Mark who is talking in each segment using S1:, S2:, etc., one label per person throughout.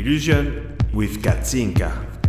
S1: Illusion with Katzinka.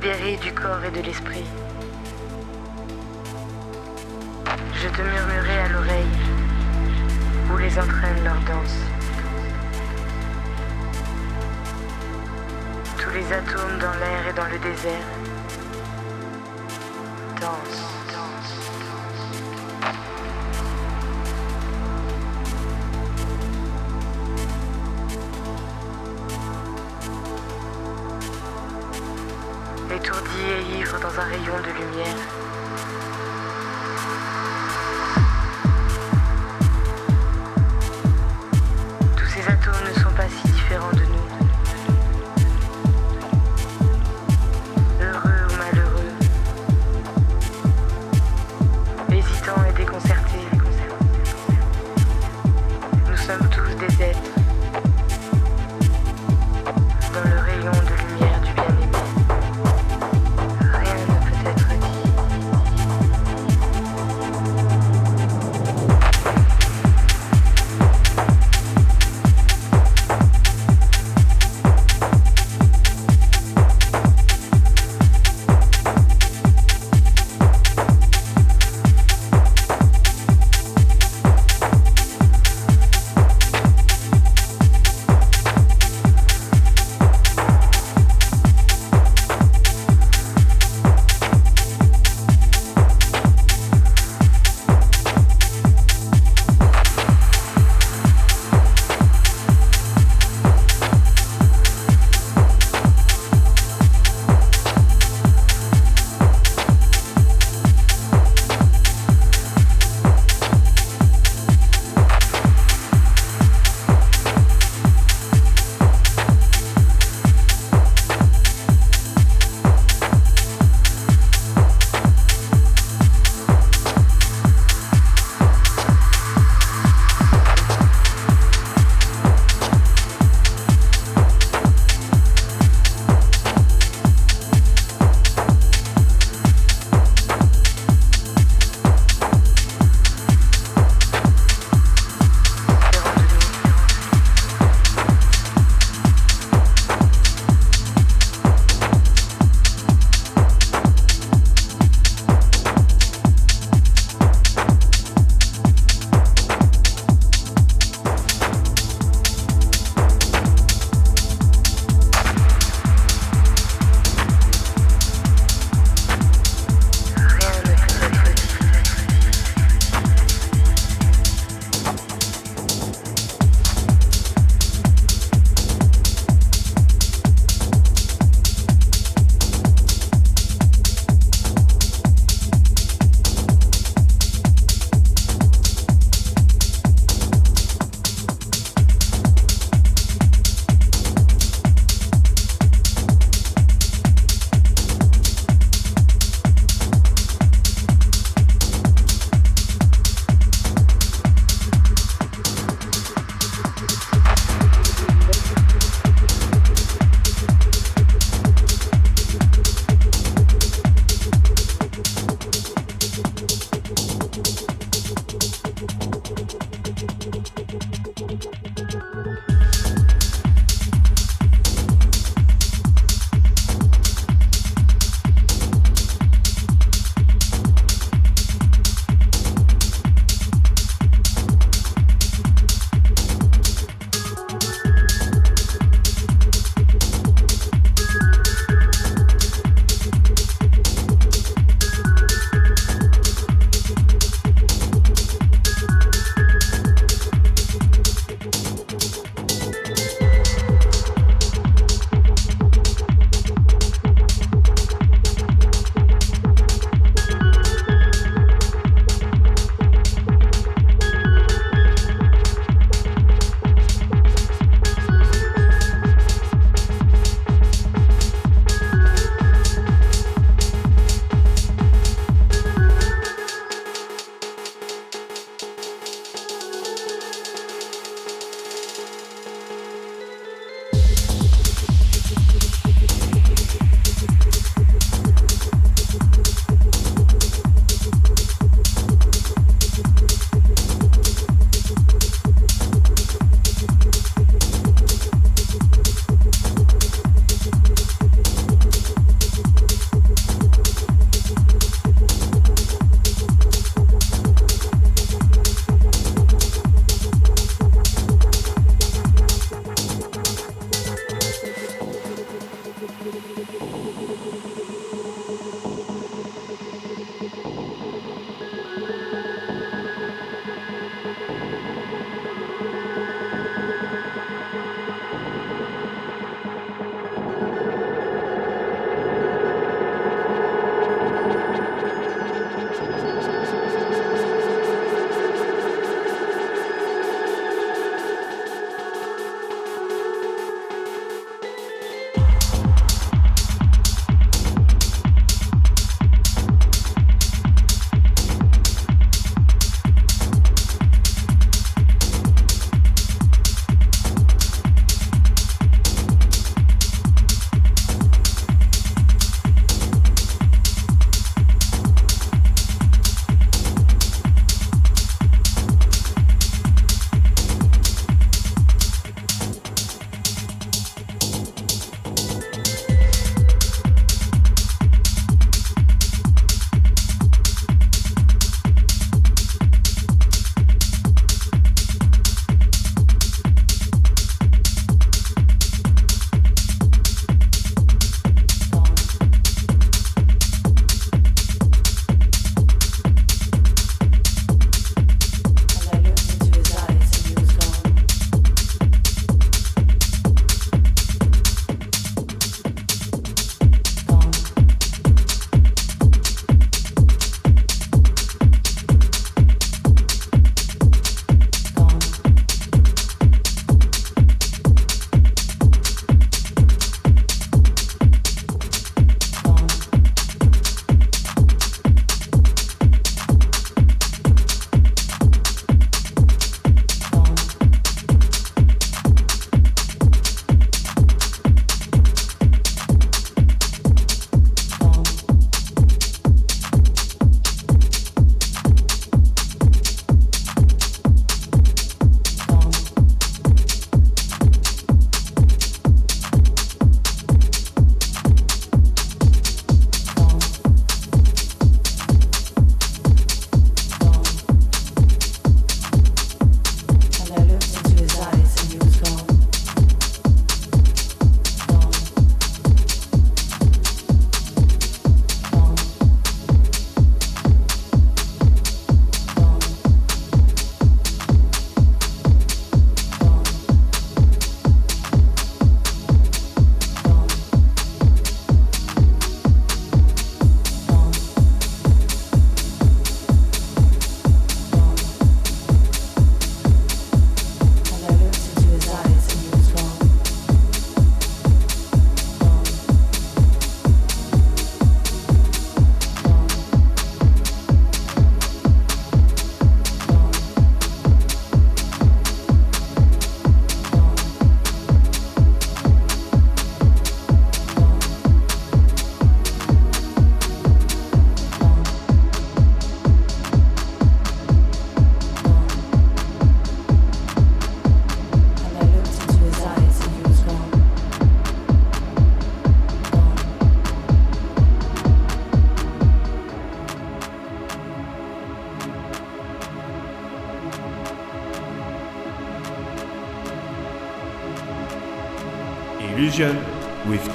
S2: libérée du corps et de l'esprit. Je te murmurai à l'oreille où les entraîne leur danse. Tous les atomes dans l'air et dans le désert dansent. Yeah.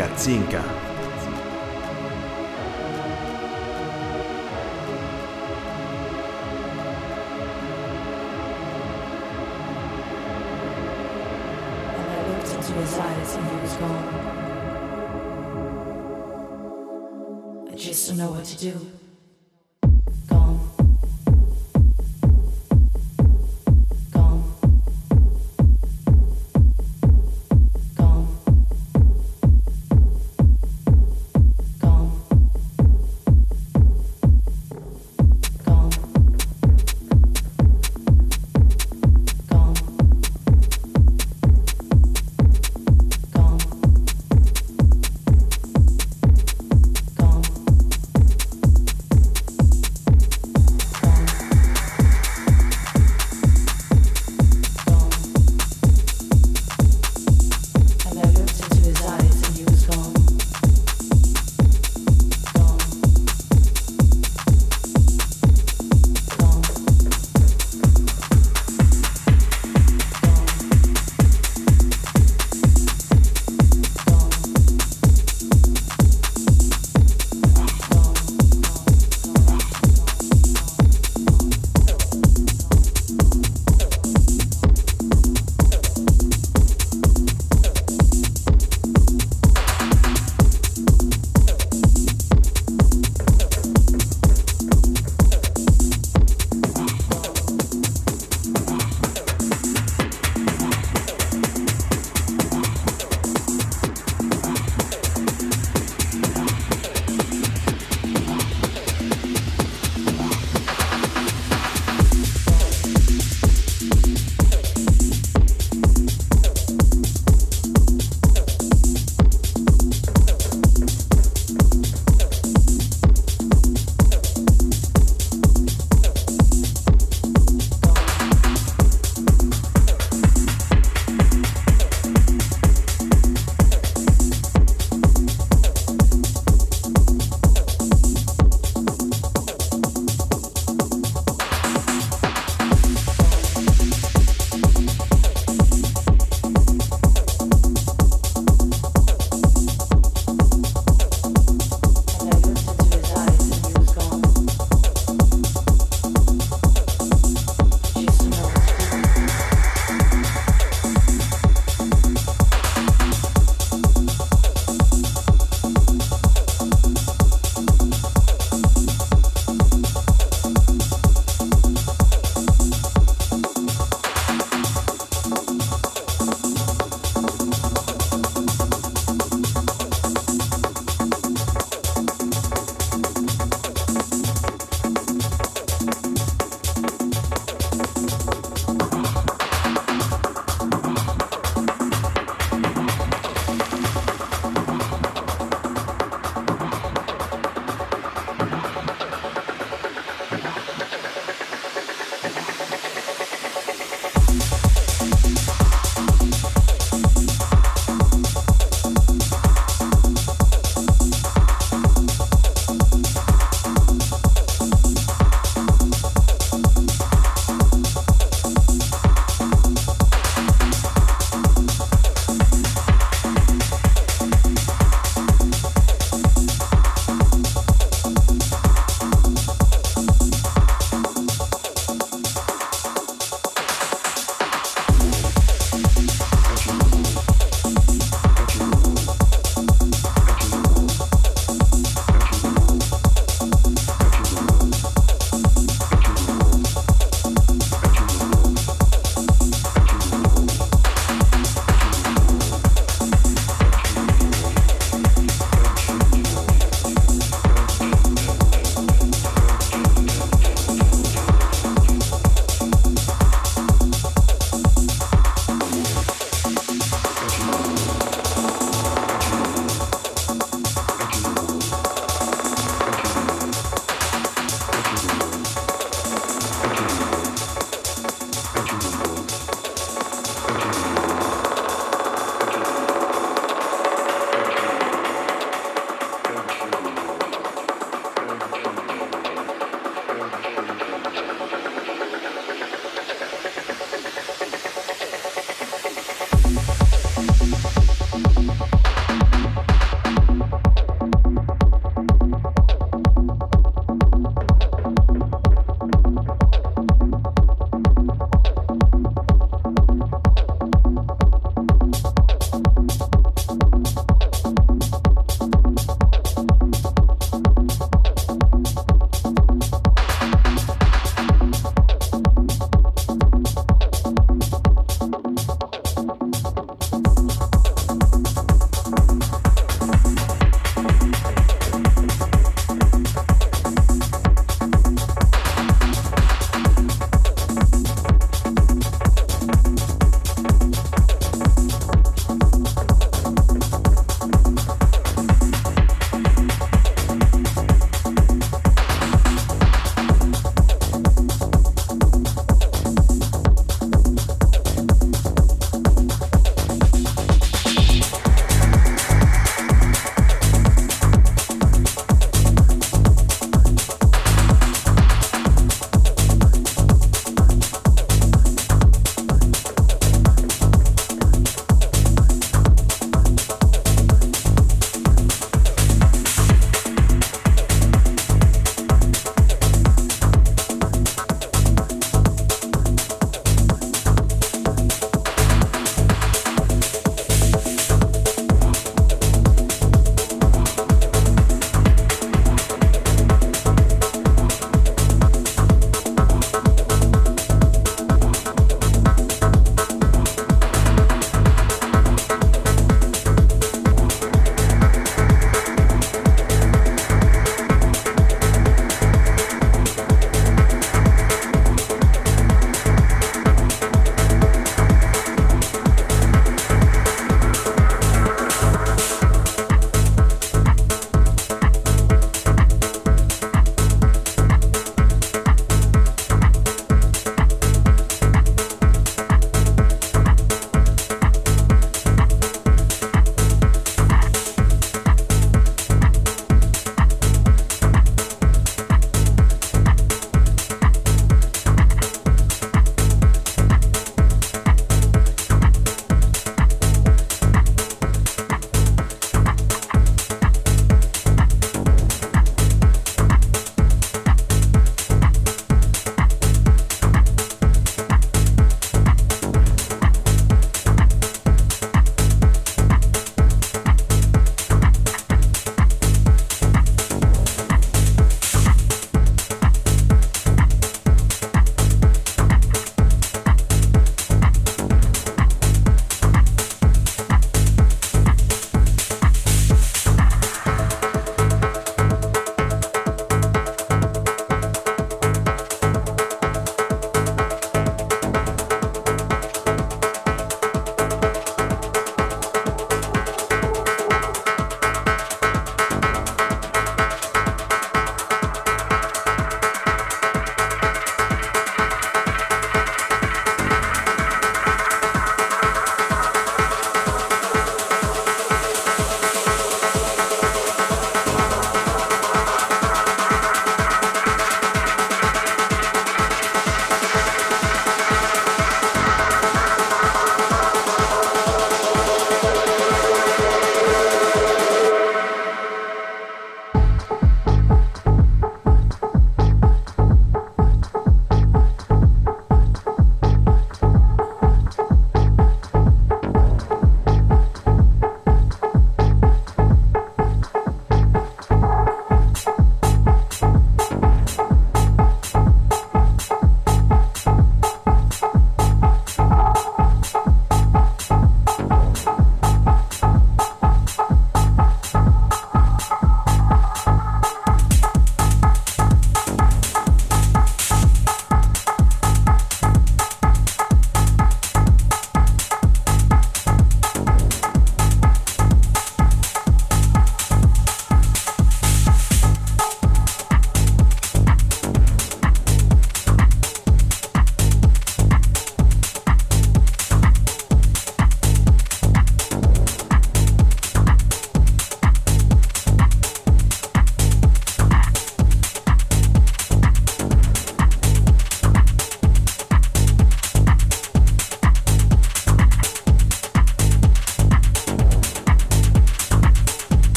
S2: Zinca Zinca.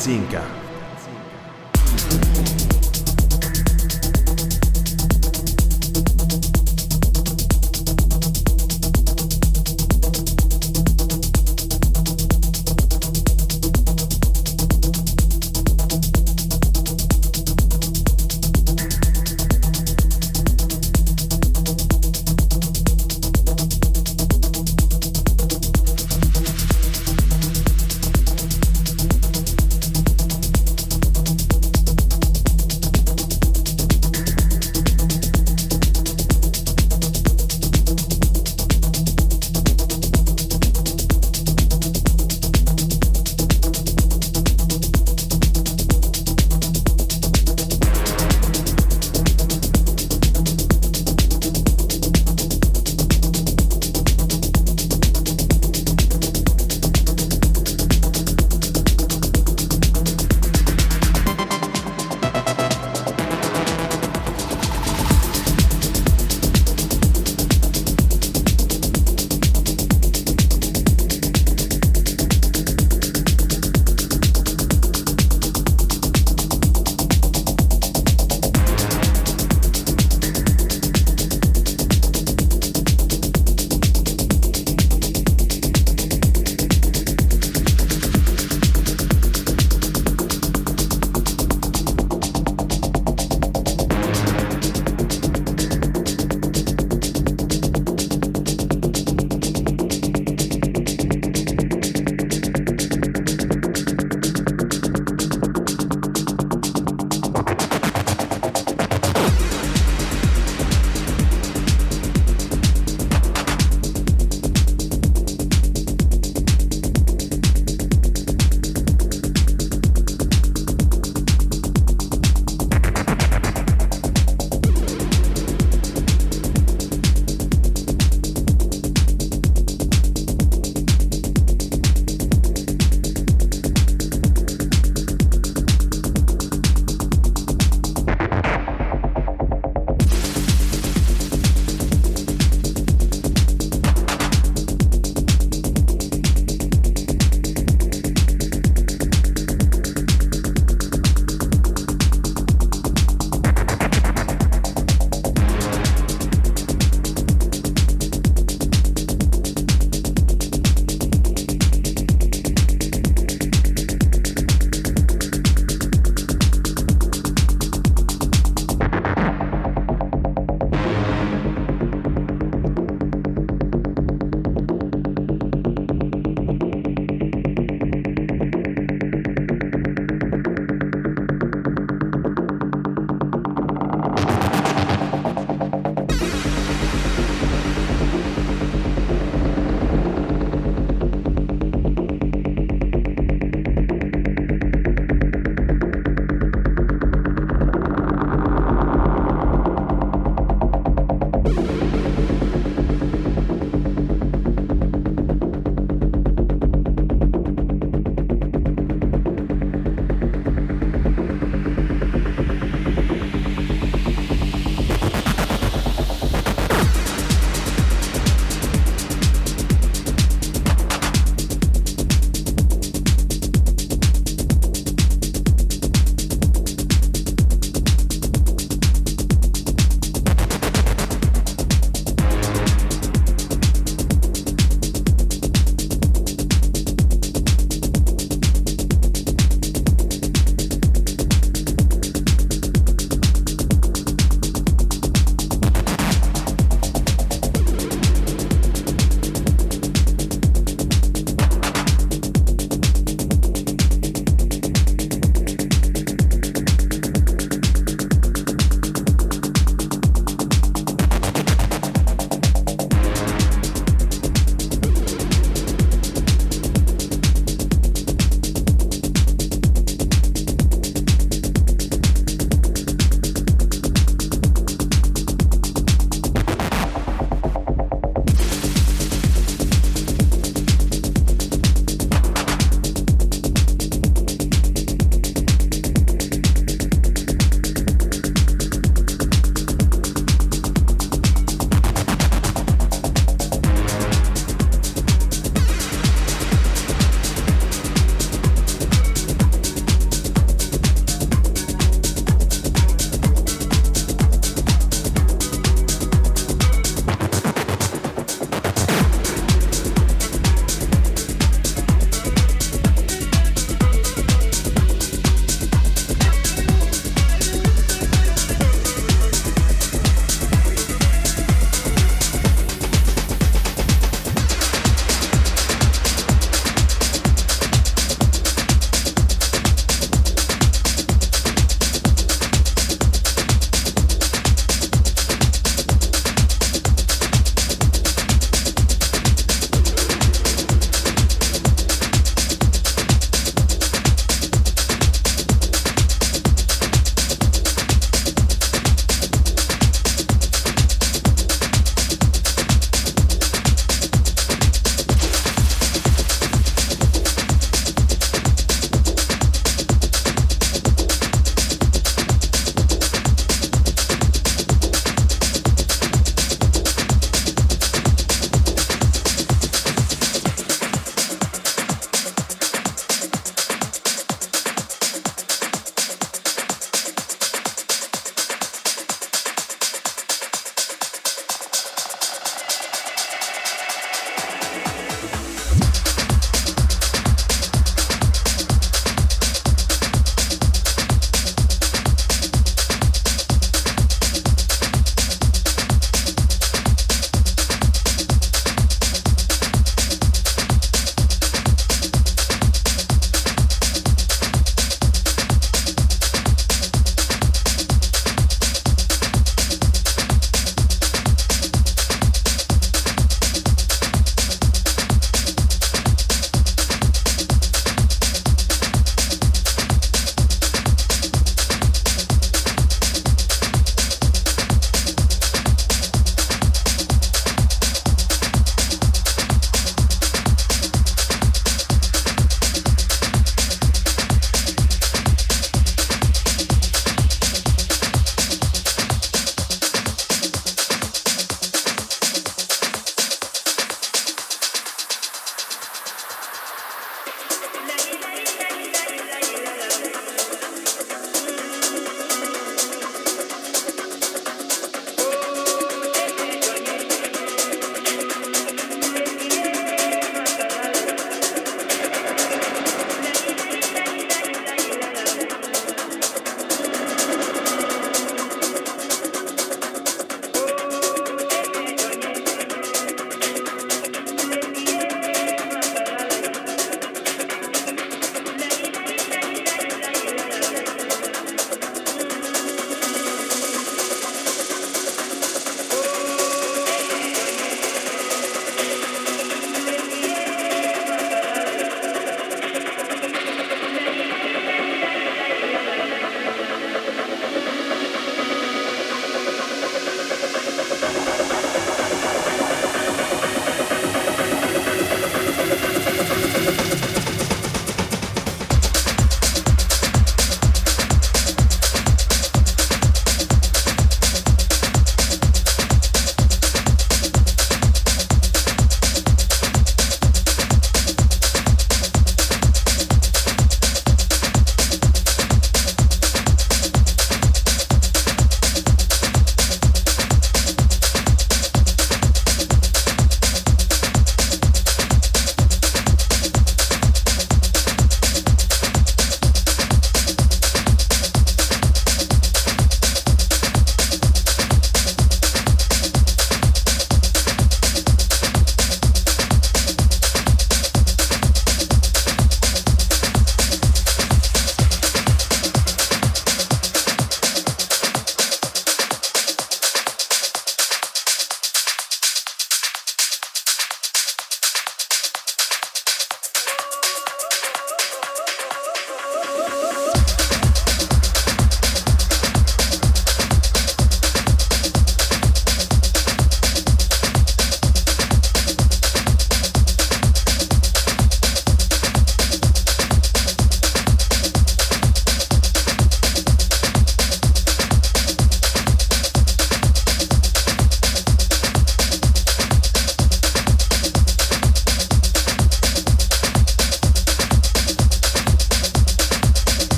S2: Katzinka.